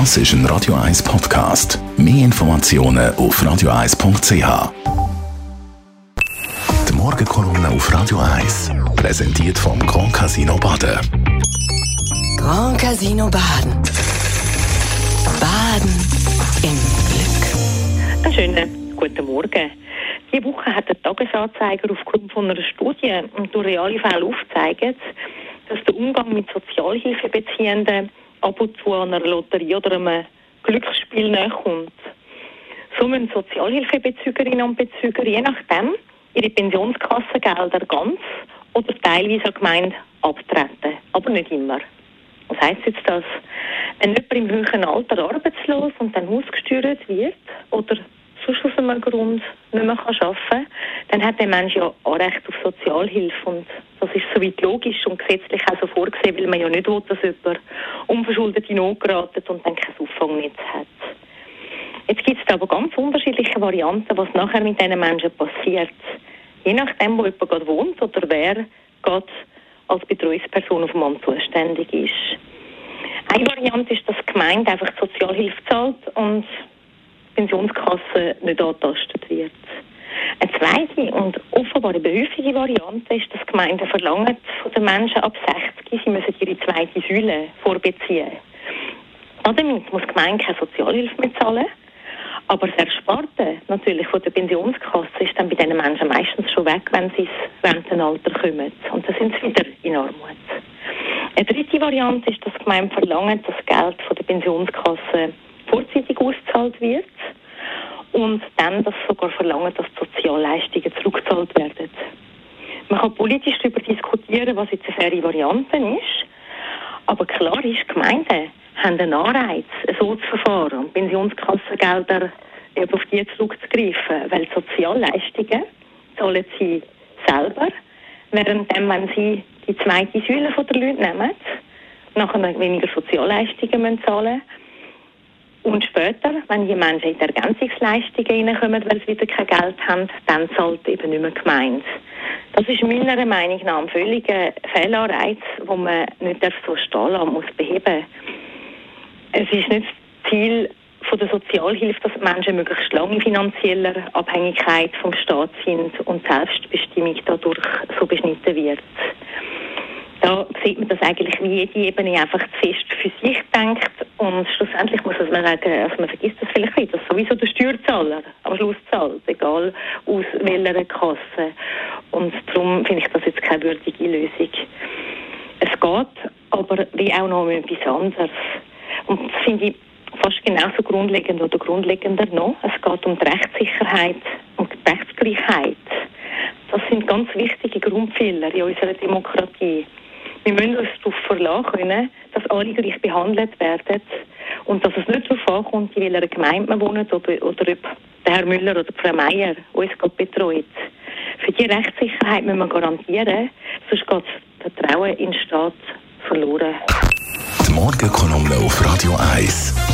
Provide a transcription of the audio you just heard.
Das ist ein Radio 1 Podcast. Mehr Informationen auf radio1.ch. Die Morgenkolumne auf Radio 1 präsentiert vom Grand Casino Baden. Grand Casino Baden. Baden im Glück. Einen schönen guten Morgen. Diese Woche hat der Tagesanzeiger aufgrund von einer Studie und durch reale Fälle aufgezeigt, dass der Umgang mit Sozialhilfebeziehenden ab und zu einer Lotterie oder einem Glücksspiel nachkommt. So müssen Sozialhilfebezügerinnen und Bezüger je nachdem ihre Pensionskassengelder ganz oder teilweise an Gemeinde abtreten. Aber nicht immer. Was heisst jetzt das? Wenn jemand im höheren Alter arbeitslos und dann ausgesteuert wird oder sonst aus einem Grund nicht mehr arbeiten kann, dann hat der Mensch ja Anrecht auf Sozialhilfe. Und das ist soweit logisch und gesetzlich auch so vorgesehen, weil man ja nicht will, dass jemand unverschuldet in Not geratet und dann kein Auffangnetz hat. Jetzt gibt es aber ganz unterschiedliche Varianten, was nachher mit diesen Menschen passiert. Je nachdem, wo jemand gerade wohnt oder wer gerade als Betreuungsperson auf dem Amt zuständig ist. Eine Variante ist, dass die Gemeinde einfach die Sozialhilfe zahlt und Pensionskasse nicht angetastet wird. Eine zweite und offenbar eine behilfliche Variante ist, dass Gemeinden verlangen von den Menschen ab 60, sie müssen ihre zweite Säule vorbeziehen. Damit muss die Gemeinde keine Sozialhilfe mehr zahlen. Aber das Ersparte natürlich von der Pensionskasse ist dann bei diesen Menschen meistens schon weg, wenn sie ins Rentenalter kommen. Und dann sind sie wieder in Armut. Eine dritte Variante ist, dass die Gemeinden verlangen, dass Geld von der Pensionskasse ausgezahlt wird und dann das sogar verlangen, dass die Sozialleistungen zurückgezahlt werden. Man kann politisch darüber diskutieren, was jetzt eine faire Variante ist, aber klar ist, Gemeinden haben einen Anreiz, so zu verfahren und Pensionskassengelder auf die zurückzugreifen, weil Sozialleistungen zahlen sie selber, während wenn sie die zweite Säule der Leute nehmen, nachher weniger Sozialleistungen müssen zahlen und später, wenn die Menschen in die Ergänzungsleistungen reinkommen, weil sie wieder kein Geld haben, dann zahlt eben nicht mehr gemeint. Das ist meiner Meinung nach ein völliger Fehlanreiz, den man nicht so stehen lassen muss beheben. Es ist nicht das Ziel der Sozialhilfe, dass Menschen möglichst lange in finanzieller Abhängigkeit vom Staat sind und Selbstbestimmung dadurch so beschnitten wird. Da sieht man das eigentlich, jede Ebene einfach zu fest für sich denkt und schlussendlich muss man sagen, also man vergisst das vielleicht nicht, dass sowieso der Steuerzahler am Schluss zahlt, egal aus welcher Kasse. Und darum finde ich das jetzt keine würdige Lösung. Es geht aber wie auch noch um etwas anderes. Und das finde ich fast genauso grundlegend oder grundlegender noch. Es geht um die Rechtssicherheit und die Rechtsgleichheit. Das sind ganz wichtige Grundpfeiler in unserer Demokratie. Wir müssen uns darauf verlassen können, dass alle gleich behandelt werden und dass es nicht darauf ankommt, in welcher Gemeinde man wohnt oder, oder ob der Herr Müller oder Frau Meier uns betreut. Für die Rechtssicherheit müssen wir garantieren, sonst geht das Vertrauen in den Staat verloren. Die Morgenkolumne auf Radio 1.